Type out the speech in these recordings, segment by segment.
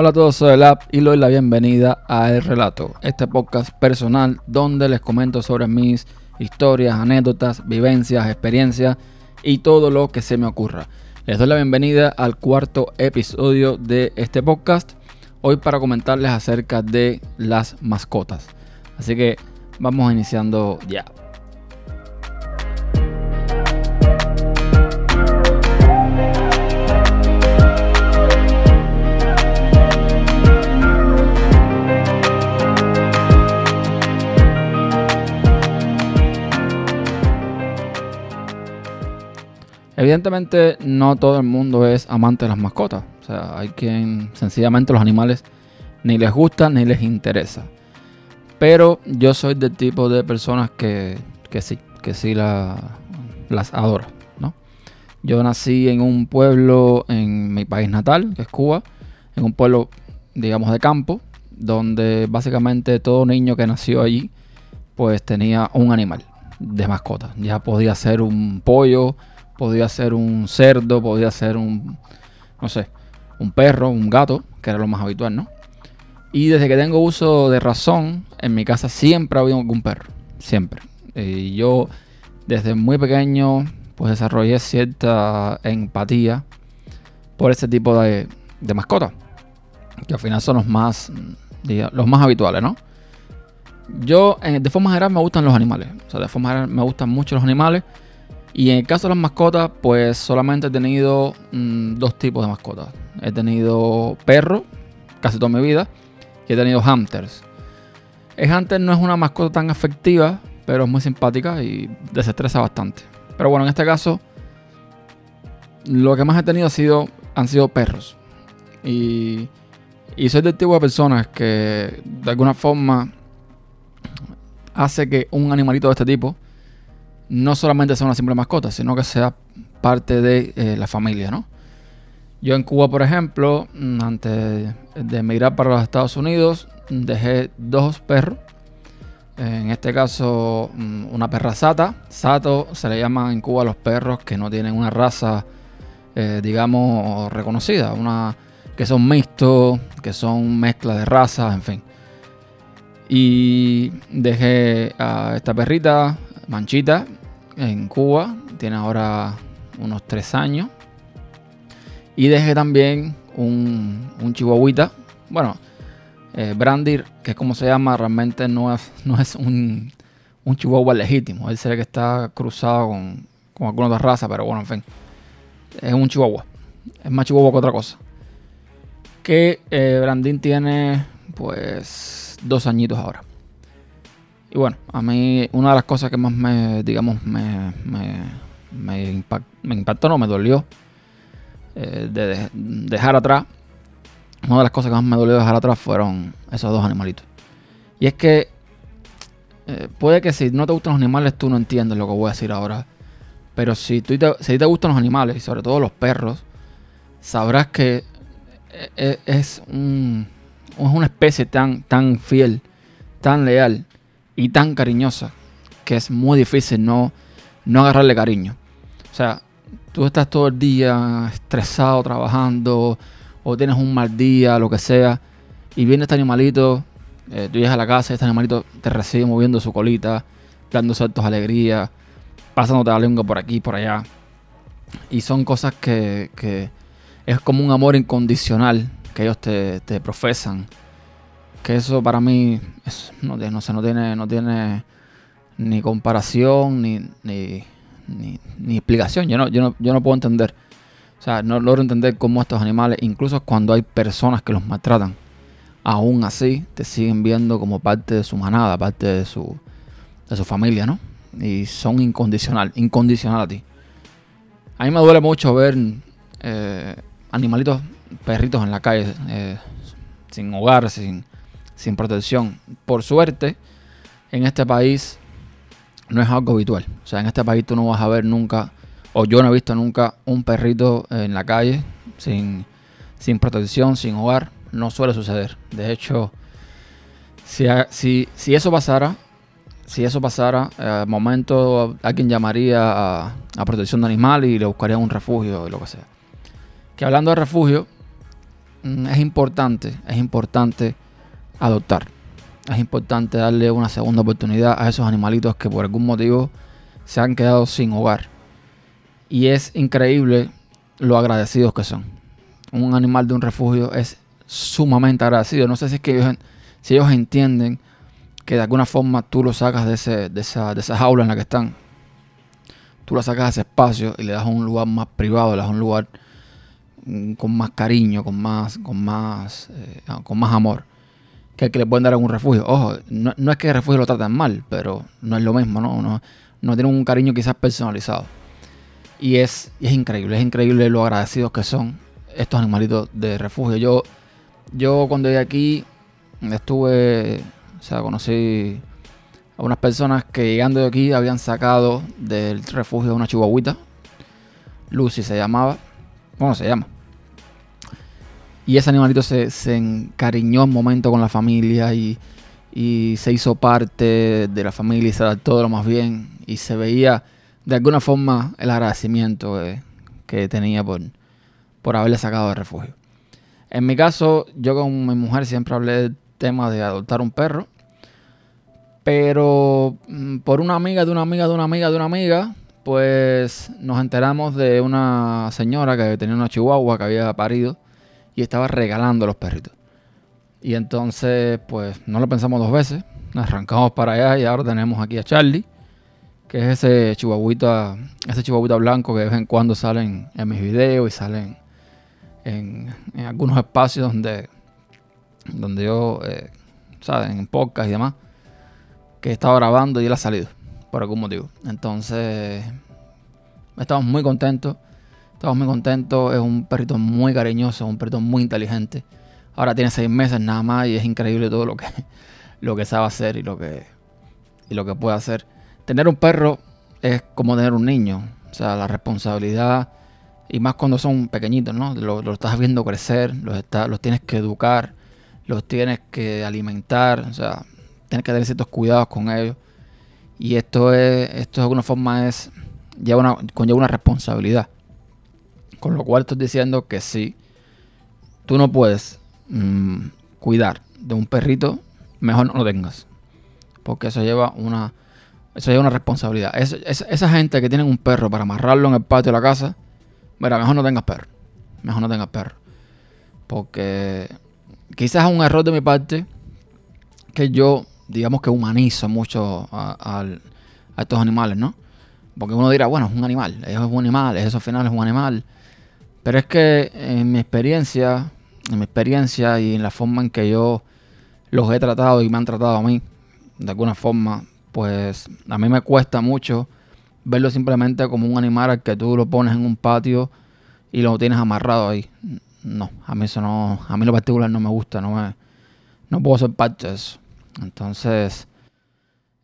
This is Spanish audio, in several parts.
Hola a todos, soy el App y le doy la bienvenida a El Relato, este podcast personal donde les comento sobre mis historias, anécdotas, vivencias, experiencias y todo lo que se me ocurra. Les doy la bienvenida al cuarto episodio de este podcast, hoy para comentarles acerca de las mascotas. Así que vamos iniciando ya. Evidentemente no todo el mundo es amante de las mascotas. O sea, hay quien sencillamente los animales ni les gustan ni les interesa. Pero yo soy del tipo de personas que, sí, que sí las adoro. ¿no? Yo nací en un pueblo en mi país natal, que es Cuba, en un pueblo, digamos, de campo, donde básicamente todo niño que nació allí, pues tenía un animal de mascota. Ya podía ser un pollo, podía ser un cerdo, podía ser un, no sé, un perro, un gato, que era lo más habitual, ¿no? Y desde que tengo uso de razón, en mi casa siempre ha habido algún perro, siempre. Y yo desde muy pequeño pues desarrollé cierta empatía por ese tipo de, mascotas, que al final son los más, los más habituales, ¿no? Yo, de forma general, me gustan los animales. O sea, de forma general, me gustan mucho los animales. Y en el caso de las mascotas, pues solamente he tenido mm, dos tipos de mascotas. He tenido perro casi toda mi vida y he tenido hamsters. El hamster no es una mascota tan afectiva, pero es muy simpática y desestresa bastante. Pero bueno, en este caso, lo que más he tenido ha sido, han sido perros. Y, y soy del tipo de personas que de alguna forma hace que un animalito de este tipo no solamente sea una simple mascota, sino que sea parte de eh, la familia, ¿no? Yo en Cuba, por ejemplo, mm, antes de emigrar para los Estados Unidos, dejé dos perros. En este caso, mm, una perra sata. Sato se le llama en Cuba a los perros que no tienen una raza, eh, digamos, reconocida. Que son mixtos, que son mezcla de razas, en fin. Y dejé a esta perrita, Manchita, en Cuba, tiene ahora unos tres años. Y dejé también un, un chihuahuita, bueno, eh, Brandir, que es como se llama, realmente no es, no es un, un chihuahua legítimo. Él se que está cruzado con, con alguna otra raza, pero bueno, en fin. Es un chihuahua. Es más chihuahua que otra cosa. Que eh, Brandín tiene pues dos añitos ahora. Y bueno, a mí una de las cosas que más me, digamos, me, me, impactó, no, me dolió eh, de, dejar atrás, una de las cosas que más me dolió dejar atrás fueron esos dos animalitos. Y es que eh, puede que si no te gustan los animales tú no entiendes lo que voy a decir ahora. Pero si, tú te, si te gustan los animales, y sobre todo los perros, sabrás que eh, es, un, es una especie tan, tan fiel, tan leal y tan cariñosa que es muy difícil no, no agarrarle cariño. O sea, tú estás todo el día estresado trabajando o tienes un mal día, lo que sea, y viene este animalito, eh, tú llegas a la casa y este animalito te recibe moviendo su colita, dando saltos de alegría, pasándote la lengua por aquí, por allá. Y son cosas que, que es como un amor incondicional que ellos te, te profesan que eso para mí no, no, no, tiene, no tiene ni comparación ni, ni, ni, explicación. Yo no, yo, no, yo no puedo entender. O sea, no logro entender cómo estos animales, incluso cuando hay personas que los maltratan, aún así te siguen viendo como parte de su manada, parte de su, de su familia, ¿no? Y son incondicional, incondicional a ti. A mí me duele mucho ver eh, animalitos, perritos en la calle, eh, sin hogar, sin, sin protección. Por suerte, en este país no es algo habitual. O sea, en este país tú no vas a ver nunca, o yo no he visto nunca, un perrito en la calle sin, sin protección, sin hogar. No suele suceder. De hecho, si, si, si eso pasara, si eso pasara, al momento alguien llamaría a, protección de animales y le buscaría un refugio y lo que sea. Que hablando de refugio, mm, es importante, es importante adoptar. Es importante darle una segunda oportunidad a esos animalitos que por algún motivo se han quedado sin hogar. Y es increíble lo agradecidos que son. Un animal de un refugio es sumamente agradecido. No sé si es que ellos, si ellos entienden que de alguna forma tú lo sacas de, ese, de, esa, de esa jaula en la que están. Tú lo sacas de ese espacio y le das un lugar más privado, le das un lugar mm, con más cariño, con más, con más, eh, con más amor que le pueden dar a un refugio. Ojo, no, es que el refugio lo traten mal, pero no es lo mismo, ¿no? No, no tienen un cariño quizás personalizado. Y es, es increíble, es increíble lo agradecidos que son estos animalitos de refugio. Yo, yo cuando llegué aquí estuve, o sea, conocí a unas personas que llegando de aquí habían sacado del refugio una chihuahuita. Lucy se llamaba. ¿Cómo se llama? Y ese animalito se, se encariñó un momento con la familia y, y, se hizo parte de la familia y se adaptó lo más bien. Y se veía de alguna forma el agradecimiento que tenía por, por haberle sacado de refugio. En mi caso, yo con mi mujer siempre hablé del tema de adoptar un perro. Pero mm, por una amiga de una amiga de una amiga de una amiga, pues nos enteramos de una señora que tenía una chihuahua que había parido y estaba regalando los perritos. Y entonces, pues no lo pensamos dos veces, nos arrancamos para allá y ahora tenemos aquí a Charlie que es ese chihuahuita, ese chihuahuita blanco que de vez en cuando salen en mis videos y salen en, algunos espacios donde, donde yo, eh, ¿sabes? En podcast y demás, que estaba grabando y él ha salido por algún motivo. Entonces, estamos muy contentos. Estamos muy contentos. Es un perrito muy cariñoso, un perrito muy inteligente. Ahora tiene seis meses nada más y es increíble todo lo que, lo que sabe hacer y lo que, y lo que puede hacer tener un perro es como tener un niño. O sea, la responsabilidad, y más cuando son pequeñitos, ¿no? Los, estás viendo crecer, los, los tienes que educar, los tienes que alimentar, o sea, tienes que tener ciertos cuidados con ellos. Y esto es, esto de alguna forma es, lleva una, conlleva una responsabilidad. Con lo cual estoy diciendo que si tú no puedes mm, cuidar de un perrito, mejor no lo tengas. Porque eso lleva una eso es una responsabilidad. esa gente que tiene un perro para amarrarlo en el patio de la casa, mira, mejor no tengas perro. Mejor no tengas perro. Porque quizás es un error de mi parte que yo, digamos que humanizo mucho a, estos animales, ¿no? Porque uno dirá, bueno, es un animal, es un animal, eso al final es un animal. Pero es que en mi experiencia, en mi experiencia y en la forma en que yo los he tratado y me han tratado a mí, de alguna forma, pues a mí me cuesta mucho verlo simplemente como un animal al que tú lo pones en un patio y lo tienes amarrado ahí. No, a mí eso no, a mí lo particular no me gusta, no me, no puedo ser parte de eso. Entonces,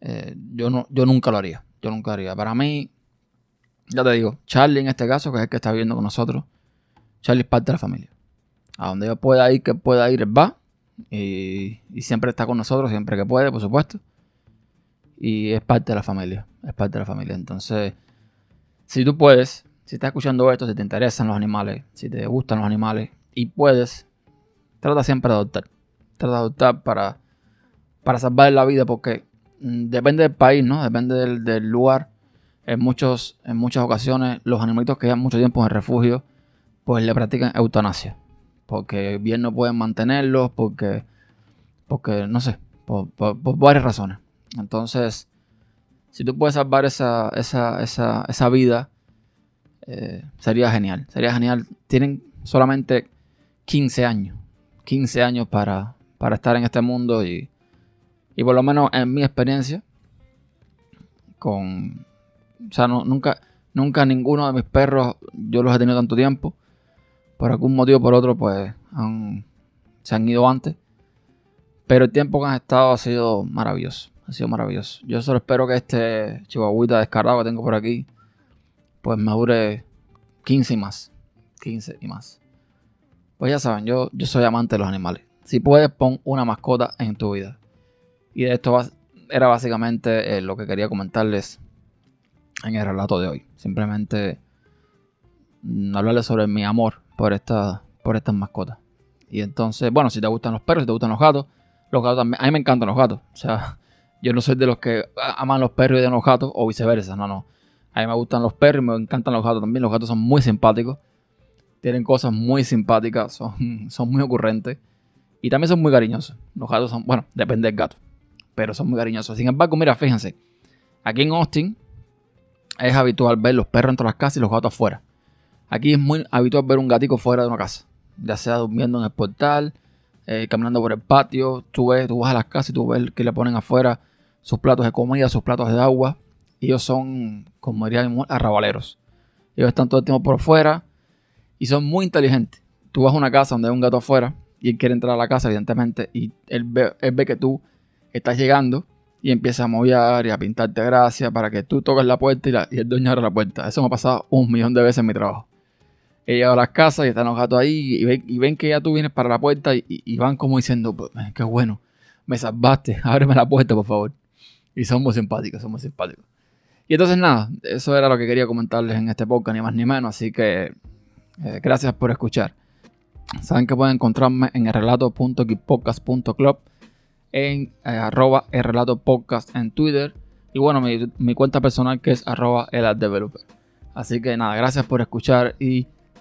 eh, yo no, yo nunca lo haría, yo nunca lo haría. Para mí, ya te digo, Charlie en este caso, que es el que está viviendo con nosotros, Charlie es parte de la familia. A donde yo pueda ir, que pueda ir, va. Y, siempre está con nosotros, siempre que puede, por supuesto y es parte de la familia. Es parte de la familia. Entonces, si tú puedes, si estás escuchando esto, si te interesan los animales, si te gustan los animales y puedes, trata siempre de adoptar. Trata de adoptar para, para salvar la vida porque mm, depende del país, ¿no? Depende del, lugar. En, muchos, en muchas ocasiones los animalitos que llevan mucho tiempo en refugio pues le practican eutanasia. Porque bien no pueden mantenerlos, porque, porque no sé, por varias razones. Entonces, si tú puedes salvar esa, vida, eh, sería genial. Sería genial. Tienen solamente 15 años. 15 años para, estar en este mundo y, y por lo menos en mi experiencia, con... O sea, nunca, nunca ninguno de mis perros yo los he tenido tanto tiempo. Por algún motivo o por otro, pues se han ido antes. Pero el tiempo que han estado ha sido maravilloso. Ha sido maravilloso. Yo solo espero que este chihuahuita descarado que tengo por aquí, pues me dure 15 y más. 15 y más. Pues ya saben, yo, yo soy amante de los animales. Si puedes, pon una mascota en tu vida. Y esto era básicamente eh, lo que quería comentarles en el relato de hoy. Simplemente mm, hablarles sobre mi amor por, esta, por estas mascotas. Y entonces, bueno, si te gustan los perros, si te gustan los gatos, los gatos también. A mí me encantan los gatos. O sea, yo no soy de los que aman los perros y de los gatos o viceversa. No, no. A mí me gustan los perros y me encantan los gatos también. Los gatos son muy simpáticos. Tienen cosas muy simpáticas. Son, son muy ocurrentes. Y también son muy cariñosos. Los gatos son, bueno, depende del gato. Pero son muy cariñosos. Sin embargo, mira, fíjense. Aquí en Austin es habitual ver los perros dentro de las casas y los gatos afuera. Aquí es muy habitual ver un gatico fuera de una casa. Ya sea durmiendo en el portal, eh, caminando por el patio. Tú, ves, tú vas a las casas y tú ves que le ponen afuera sus platos de comida, sus platos de agua. Ellos son, como diríamos, arrabaleros. Ellos están todo el tiempo por fuera y son muy inteligentes. Tú vas a una casa donde hay un gato afuera y él quiere entrar a la casa, evidentemente, y él ve, que tú estás llegando y empieza a mover y a pintarte gracia para que tú toques la puerta y, el dueño abra la puerta. Eso me ha pasado un millón de veces en mi trabajo. He llegado a las casas y están los gatos ahí y ven, que ya tú vienes para la puerta y, van como diciendo, pues, qué bueno, me salvaste, ábreme la puerta por favor. Y son muy simpáticos, son muy simpáticos. Y entonces nada, eso era lo que quería comentarles en este podcast, ni más ni menos. Así que eh, gracias por escuchar. Saben que pueden encontrarme en el relato.kipodcast.club, en eh, arroba el relato podcast en Twitter y bueno, mi, cuenta personal que es arroba el developer. Así que nada, gracias por escuchar y